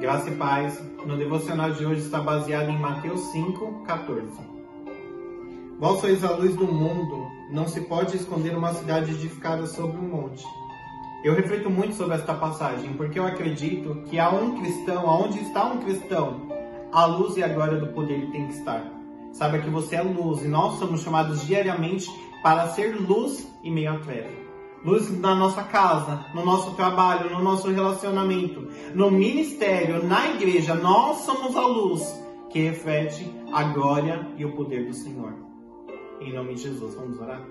Graça e paz. No devocional de hoje está baseado em Mateus 5, 14. Vós sois a luz do mundo, não se pode esconder uma cidade edificada sobre um monte. Eu reflito muito sobre esta passagem, porque eu acredito que há um cristão, aonde está um cristão, a luz e a glória do poder tem que estar. Saiba que você é luz e nós somos chamados diariamente para ser luz e meio à treva. Luz na nossa casa, no nosso trabalho, no nosso relacionamento, no ministério, na igreja, nós somos a luz que reflete a glória e o poder do Senhor. Em nome de Jesus, vamos orar?